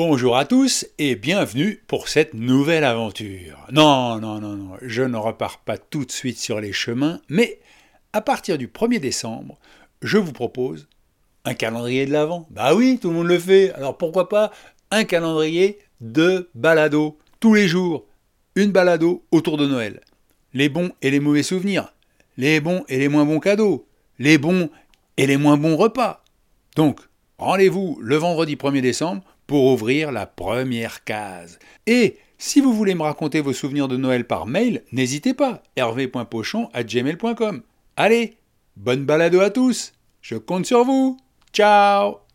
Bonjour à tous et bienvenue pour cette nouvelle aventure. Non, non, non, non, je ne repars pas tout de suite sur les chemins, mais à partir du 1er décembre, je vous propose un calendrier de l'Avent. Bah oui, tout le monde le fait, alors pourquoi pas un calendrier de balado tous les jours, une balado autour de Noël. Les bons et les mauvais souvenirs, les bons et les moins bons cadeaux, les bons et les moins bons repas. Donc, rendez-vous le vendredi 1er décembre pour ouvrir la première case. Et si vous voulez me raconter vos souvenirs de Noël par mail, n'hésitez pas, hervé.pochon@gmail.com. Allez, bonne balado à tous. Je compte sur vous. Ciao